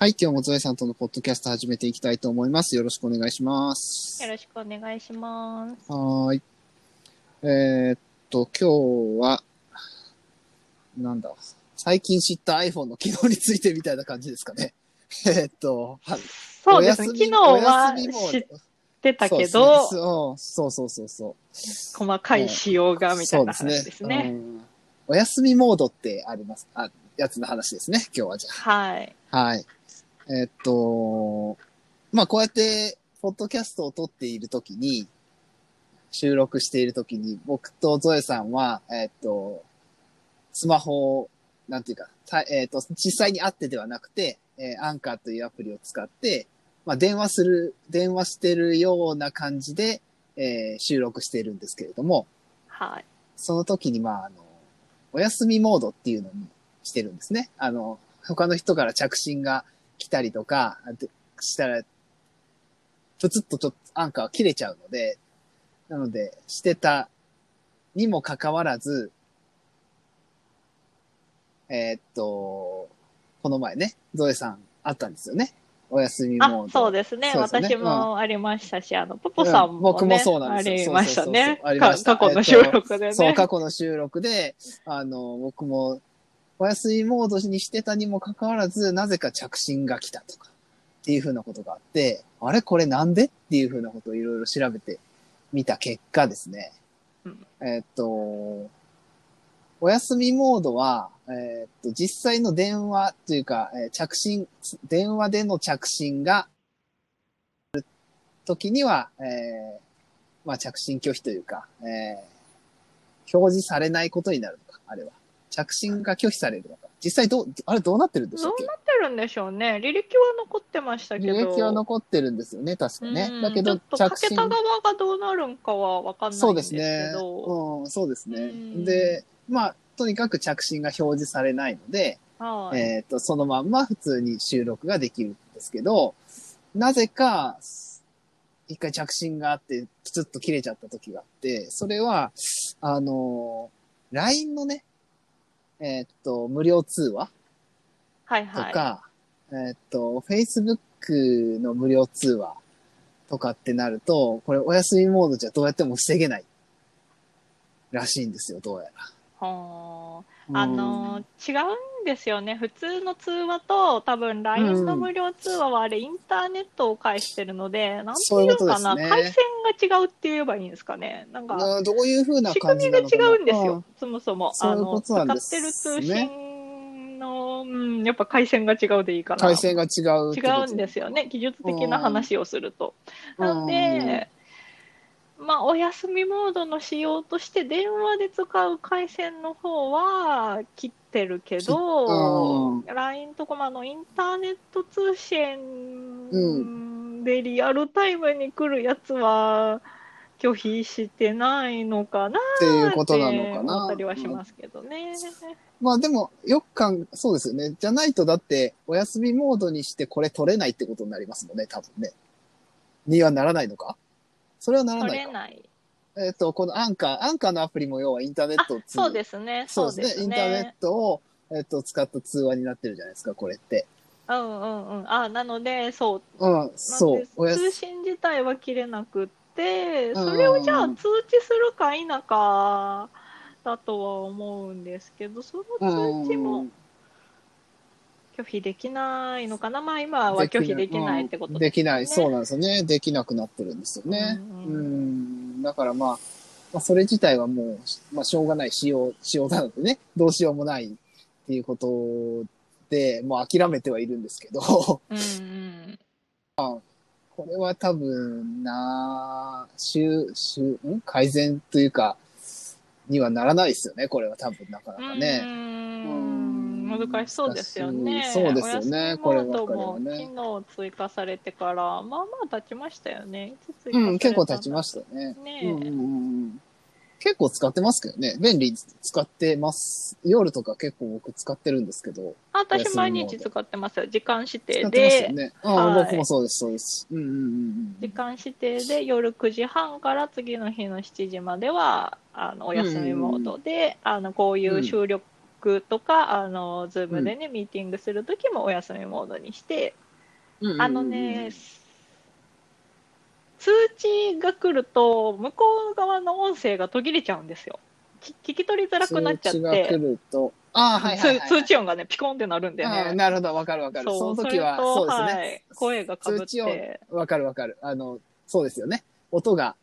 はい、今日もゾエさんとのポッドキャスト始めていきたいと思います。よろしくお願いします。よろしくお願いします。はーい。えーっと、今日は、なんだ、最近知った iPhone の機能についてみたいな感じですかね。えーっと、はそうですね。お休み昨日は知っドてたけそうど、ですねそうそうそうそうそう。細かい仕様がみたいなそう話ですね。うんお休みモードってあります。あ、やつの話ですね。今日はじゃはい。あ。はい。えーっと、まあこうやって、ポッドキャストを撮っているときに、収録しているときに、僕とゾエさんは、えーっと、スマホを、なんていうか、たえーっと、実際に会ってではなくて、えーアンカーというアプリを使って、まあ電話する、電話してるような感じで、えー収録しているんですけれども、はい。その時に、まあ、あの、お休みモードっていうのにしてるんですね。あの、他の人から着信が来たりとか、でしたら、プツッとちょっとアンカーが切れちゃうので、なので、してたにもかかわらず、えーっと、この前ね、ゾエさんあったんですよね。お休みモード。あ、そうですね。すよね私もありましたし、あの、ポポさんも、ねうん僕もそうなんですよありましたねそうそうそうそうありましたか過去の収録でね。そう、過去の収録で、あの、僕も、お休みモードにしてたにもかかわらず、なぜか着信が来たとか、っていうふうなことがあって、あれこれなんでっていうふうなことをいろいろ調べてみた結果ですね、うんえーっと、お休みモードは、えーっと、実際の電話というか、えー着信、電話での着信が、時には、えーまあ、着信拒否というか、えー表示されないことになるのか、あれは。着信が拒否されるのか。実際どう、あれどうなってるんでしたっけ？どうなってるんでしょうね。履歴は残ってましたけど。履歴は残ってるんですよね、確かねう。んだけど、ちょっとかけた側がどうなるんかはわかんないんそうでです。けど。うん、そうですね。うんで、まあ、とにかく着信が表示されないので、はい。えっ、と、そのまんま普通に収録ができるんですけど、なぜか、一回着信があって、プツッと切れちゃった時があって、それは、あの、LINE のね、えっ、と、無料通話？はいはい。とか、えっ、と、Facebook の無料通話とかってなると、これお休みモードじゃどうやっても防げないらしいんですよ、どうやら。はうんああのー違うんですよね。普通の通話と多分 LINE の無料通話はあれインターネットを介してるので、なんていうかな、ね回線が違うって言えばいいんですかね。なんか、などういう風な仕感組みが違うんですよ、そもそも。あの使ってる通ね信の、うん、やっぱ回線が違うでいいかな。回線が違う違うんですよね。技術的な話をすると。なので、まあ、お休みモードの仕様として電話で使う回線の方は切ってるけど、う LINE とかもあのインターネット通う信でリアルタイムに来るやつは拒否してないのかなっていうことなのかなったりはしますけどね。まあでも、よくかん、そうですよね。じゃないと、だって、お休みモードにしてこれ取れないってことになりますもんね、多分ね。にはならないのか？それはなら取ないか。れない。えっ、と、このアンカー、アンカーのアプリも要はインターネットそうですね。そううですすインターネね。ットを、えっ、と、使った通話になってるじゃないですか、これって。うんうんうん。あ、なので、そう。うん、そう。通す信自体は切れなくって、うんそれをじゃあ通知するか否かだとは思うんですけど、その通知も拒否できないのかな？まあ今は拒否できないってことうんできない、そうう。なんですよね。できなくなってるんですよね。ううんん。だからまあ、まあ、それ自体はもう、まあ、しょうがない仕様、仕様なのでね、どうしようもないっていうことで、もう諦めてはいるんですけど、うんうん。これは多分な、修、修、ん？改善というか、にはならないですよね、これは多分なかなかうね。ん難しそうですよね。そうですよねこればも機能追加されてから、まあまあ経ちましたよね。うん、結構経ちましたね。ねうんうんうんうん結構使ってますけどね。便利に使ってます。夜とか結構僕使ってるんですけど。私毎日使ってますよ。時間指定で、ね。うん、はい僕もそうです、そうです。うんうんうん時間指定で夜9時半から次の日の7時までは、あの、お休みモードで、あの、こういう収録録とか、あの、ズームでね、ミーティングするときもお休みモードにして、あのね、通知が来ると、向こう側の音声が途切れちゃうんですよ。き聞き取りづらくなっちゃっ通知が来て、ると、ああ、はいはい、はい。通通知音がね、ピコンってなるんでね。なるほど、わかるわかる。その時は、そうですね。はい、声がかぶっ通知音て、わかるわかる。あの、そうですよね。音が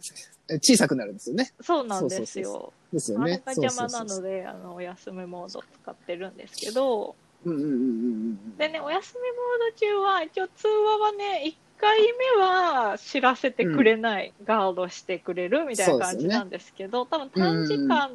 え小さくなるんですよね。そうなんですよ。ですよね。あれが邪魔なので、あの、お休みモードを使ってるんですけど、うんうんうんうんうん。でね、お休みモード中は、一応通話はね、1回目は知らせてくれない、ガードしてくれるみたいな感じなんですけど、多分短時間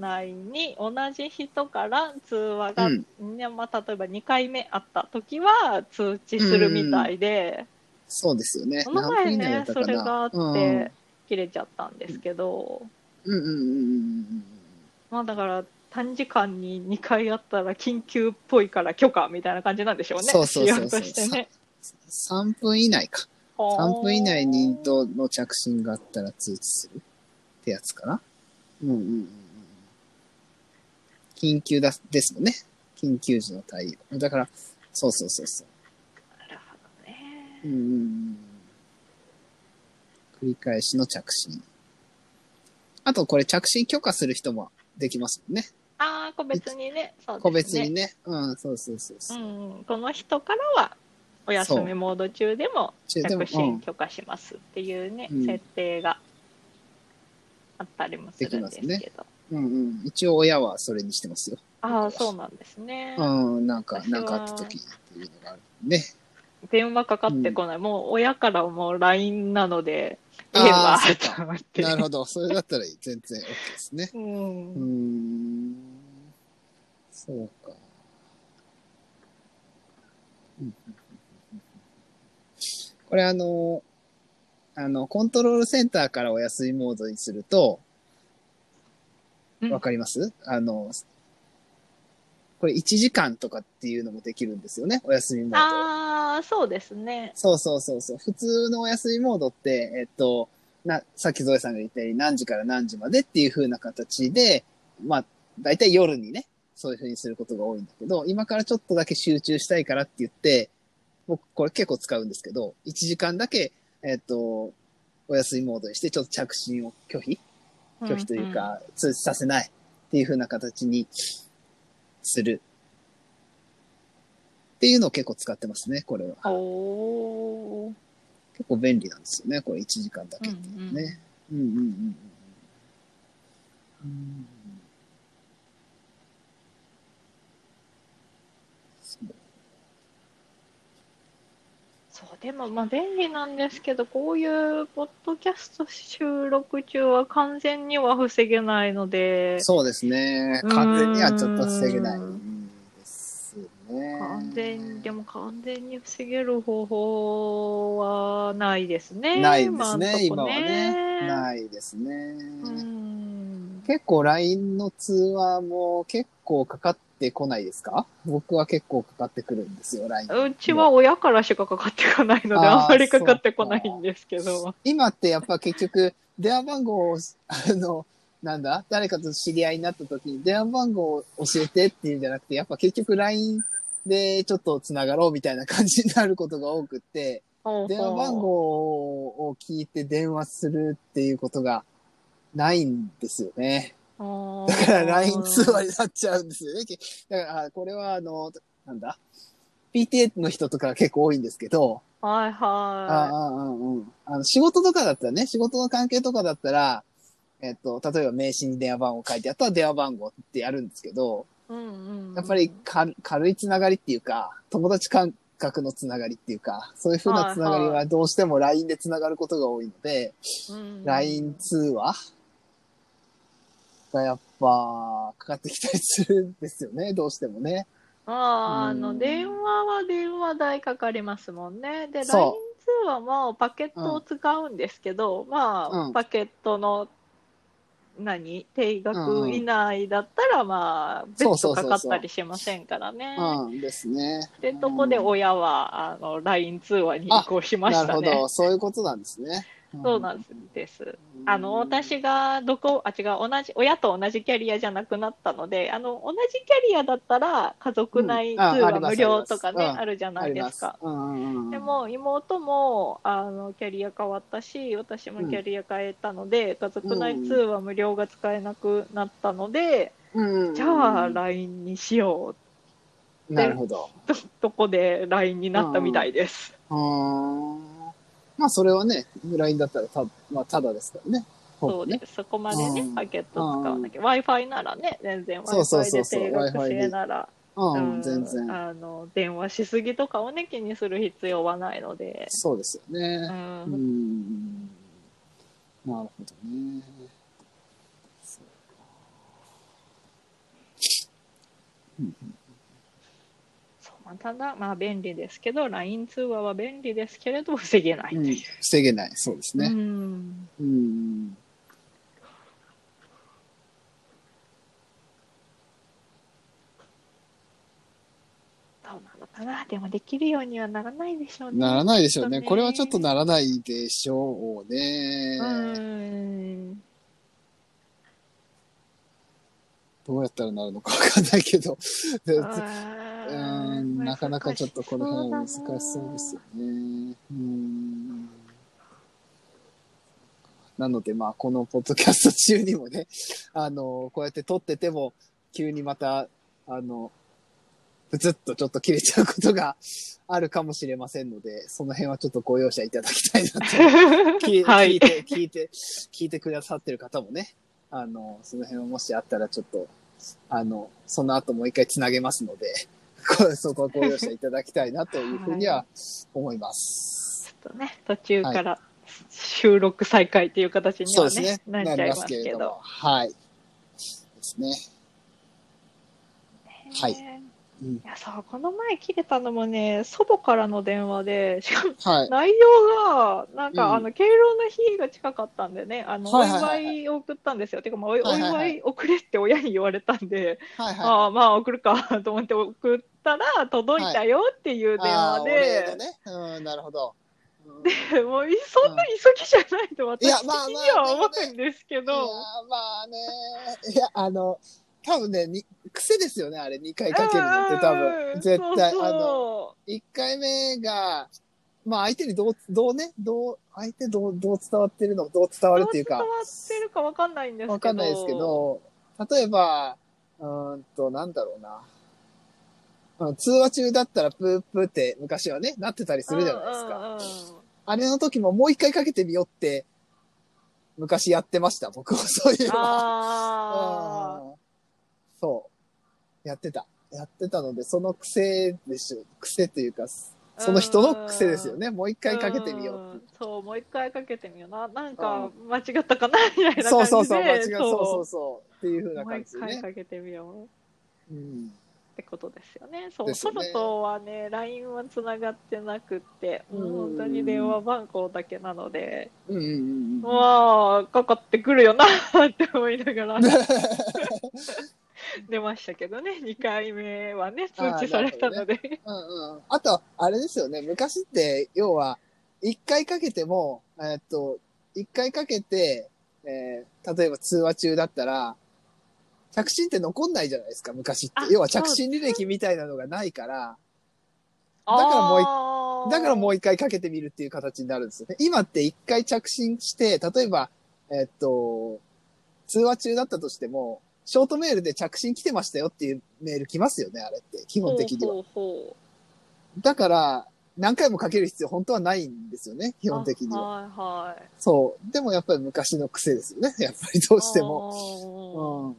内に同じ人から通話が、うんねまあ、例えば2回目あった時は通知するみたいで、そうですよね。この前ね、それがあっうんて、切れちゃったんですけど、うんうんうんうんうんまあだから、短時間に2回あったら緊急っぽいから許可みたいな感じなんでしょうね。そうそうそうそうしてね。3分以内か。3分以内にインドの着信があったら通知するってやつかな。うんうんうんうん。緊急だですもんね。緊急時の対応。だから、そうそうそうそう。なるほどね。うんうんうん。繰り返しの着信。あと、これ着信許可する人もできますもんね。ああ、個別にね。そうですね。個別にね。うん、そうそうそうそうう。んうん、この人からはお休みモード中でも中でも着信許可しますっていうね、うん設定があったりもするんですけど。できうんうん。一応親はそれにしてますよ。ああ、そうなんですね。うん、なんか、私はなんかあった時っていうのがあるね。電話かかってこない。もう親からもう LINE なので、言えばと思って。なるほど。それだったら全然 OK ですね。う。うんーん。そうか。うんこれあの、あの、コントロールセンターからお休みモードにすると、うんわかります？あの、これ1時間とかっていうのもできるんですよね。お休みモード。ああ、そうですね。そうそうそうそう。普通のお休みモードって、えっと、な、さっきゾエさんが言ったように何時から何時までっていう風な形で、まあ、だいたい夜にね、そういう風にすることが多いんだけど、今からちょっとだけ集中したいからって言って、僕これ結構使うんですけど、1時間だけ、えっと、お休みモードにして、ちょっと着信を拒否拒否というか、通知させないっていう風な形にする。っていうのを結構使ってますね、これは。結構便利なんですよね、これ1時間だけっていうのね。うんうんうんうんうん。そうでもまあ便利なんですけど、こういうポッドキャスト収録中は完全には防げないので、そうですね。完全にはちょっと防げないんですね。完全に、でも完全に防げる方法はないですね。ないですね、今んとこはね。ないですね。うん。結構 LINE の通話も結構かかってこないですか？僕は結構かかってくるんですよ、LINE。うちは親からしかかかってこないので、あんまりかかってこないんですけど。今ってやっぱ結局、電話番号を、あの、なんだ？誰かと知り合いになった時に電話番号を教えてっていうんじゃなくて、やっぱ結局 LINE でちょっと繋がろうみたいな感じになることが多くって、電話番号を聞いて電話するっていうことがないんですよね。だだから LINE 通話になっちゃうんですよね。だから、あこれはあの、なんだ ?PTA の人とか結構多いんですけど、はいあはあうんうん。あの、仕事とかだったらね、仕事の関係とかだったら、えっと、例えば名刺に電話番号書いてあったら電話番号ってやるんですけど、い。うんうんうんやっぱりか軽いつながりっていうか、友達感覚のつながりっていうか、そういう風なつながりはいははどうしても LINE でつながることが多いので、うん LINE 通話がやっぱかかってきたりするんですよね、どうしてもね。ああ、あの、うん電話は電話代かかりますもんね。で、LINE 通話もパケットを使うんですけど、まあ、うんパケットの、何？定額以内だったら、まあ、別途かかったりしませんからね。うんですね。で、とこで親は、あの、LINE 通話に移行しましたね。なるほど、そういうことなんですね。そうなんです。あの、私がどこ、あ、違う、同じ、親と同じキャリアじゃなくなったので、あの、同じキャリアだったら、家族内通話無料とかね、うんあるじゃないですか。うんうんうん。でも、妹も、あの、キャリア変わったし、私もキャリア変えたので、家族内通話無料が使えなくなったので、うんうん、じゃあ、LINE にしよなるほど。うと、とこで LINE になったみたいです。あーまあ、それはね、LINE だったらた、まあ、ただですからね。ね。そうです。そこまでねう、んパケット使わなきゃ。Wi-Fi ならね、全然 Wi-Fi で定額制なら、うん、うん全然。あの、電話しすぎとかをね、気にする必要はないので、そうですようね。うん。ん。なるほどね。そううんまあただ、まあ便利ですけど、LINE 通話は便利ですけれど、防げないとうん。防げない。そうですうね。ん。うん。どうなのかな？でもできるようにはならないでしょうね。ならないでしょうね。ねこれはちょっとならないでしょうね。うん。どうやったらなるのかわかんないけど。うーん、なかなかちょっとこの辺は難しそうですよね。うん。なので、まあ、このポッドキャスト中にもね、あの、こうやって撮ってても、急にまた、あの、ぷつっとちょっと切れちゃうことがあるかもしれませんので、その辺はちょっとご容赦いただきたいなと。聞いはい聞いて、聞いて、聞いてくださってる方もね、あの、その辺はもしあったらちょっと、あの、その後もう一回つなげますので、こそこはご容赦いただきたいなというふうには思います。ちょっとね、途中から収録再開っていう形にはね。なっちゃいますけれども。。はい。ですね。はいねうんいや、そう、この前切れたのもね、祖母からの電話で、しかもはい。内容が、なんか、うんあの、敬老の日が近かったんでね、あの、はいはいはいお祝いを送ったんですよ。てか、まあ、お祝い送れって親に言われたんで、はいはい。ああ、まあ、送るかと思って送ったら、届いたよっていう電話あーお礼ので、ね。うん、なるほど。うんもうい、そんな急ぎじゃないと私的まあまあには思うんですけいやど、まあね。いや、あの、多分ね、に癖ですよね、あれ、2回かけるのって多分。絶対。あの、1回目が、まあ相手にどう、どうね、どう、相手どう、どう伝わってるの、どう伝わるっていうかどう伝、わってるかわかんないんですけど。わかんないですけど、例えば、うーんと、なんだろうな。うん通話中だったらプープーって昔はね、なってたりするじゃないですか。うんうんうんあれの時ももう一回かけてみようって、昔やってました、僕も そういうのは。あうんそう。やってた。やってたので、その癖でしょ。癖というか、あ。その人の癖ですよね。もう一回かけてみようってんそう、もう一回かけてみような。なんか、間違ったかなみたいな感じで。そうそうそう、間違い、そうそうそそう。っていう風う。なもう一感じでね。回かけてみよう。うん。ってことですよね。そう、ねソロとはね、LINE はつながってなくって、本当に電話番号だけなので、うんうんうんうん。まあ、かかってくるよなって思いながら 出ましたけどね、2回目はね、通知されたので。うんうん。あと、あれですよね。昔って、要は、一回かけても、えっと、一回かけて、えー例えば通話中だったら、着信って残んないじゃないですか、昔ってあ。要は着信履歴みたいなのがないから、だからもううだからもう一回かけてみるっていう形になるんですよね。今って一回着信して、例えば、えっと、通話中だったとしても、ショートメールで着信来てましたよっていうメール来ますよね、あれって、基本的には。ほうほうほだから、何回もかける必要本当はないんですよね、基う本的には。あはいはい。そう。でもやっぱり昔の癖ですよね、やっぱりどうしても。も。うん。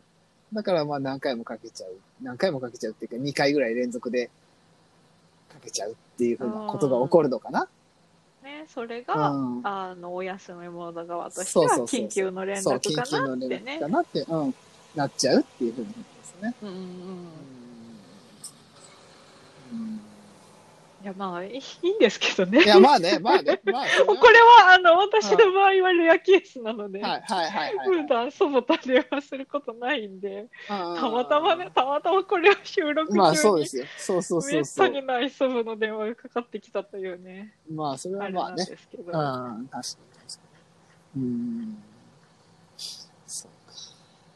だからまあ何回もかけちゃう。何回もかけちゃうっていうか、2回ぐらい連続でかけちゃうっていうふうなことが起こるのかな。ね、それうが、ん。あの、お休みモード側としてはそうそうそうそう緊急の連そう、絡か緊急のなってね連絡か。なって、うん、なっちゃうっていうふうにですね。うんうんうん。うんいや、まあ、いいんですけどね。いや、まあね、まあね、まあ、それこはれは、あの、私の場合はレアケースなので、はい、はい、はい、はい。普段祖母と電話することないんで、たたまたまね、たまたまこれを収録中に、まあ、そうですよ。そうそうめっそうそう。たにない祖母の電話がかかってきたというね、まあ、それあれなんはまあね。ですけど。うん、確かに。うん。そうか。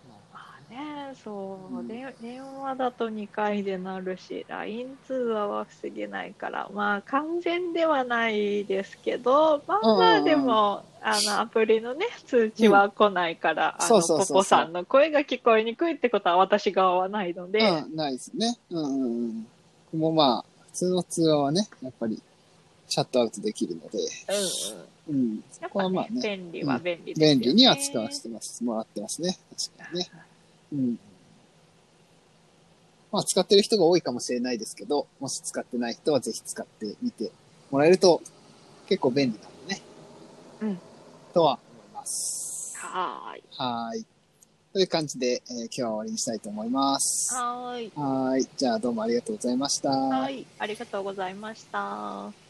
まあね、そう、うんで電話だと2回でなるし、LINE 通話は防げないから、まあ完全ではないですけど、まあまあでも、あのアプリのね、通知は来ないから、あの、そうそうそうそうポポさんの声が聞こえにくいってことは私側はないので、うん、ないですね。うんうんうん。僕もまあ、普通の通話はね、やっぱり、シャットアウトできるので、うんうん。うん。そこはまあね、便利は便利ですよね。便利には使わせてます、もらってますね。確かにね。うん。まあ、使ってる人が多いかもしれないですけど、もし使ってない人はぜひ使ってみてもらえると結構便利なんでね。うん。とは思います。はーい。はーい。という感じで、えー今日は終わりにしたいと思います。はーい。はーい。じゃあどうもありがとうございました。はい。ありがとうございました。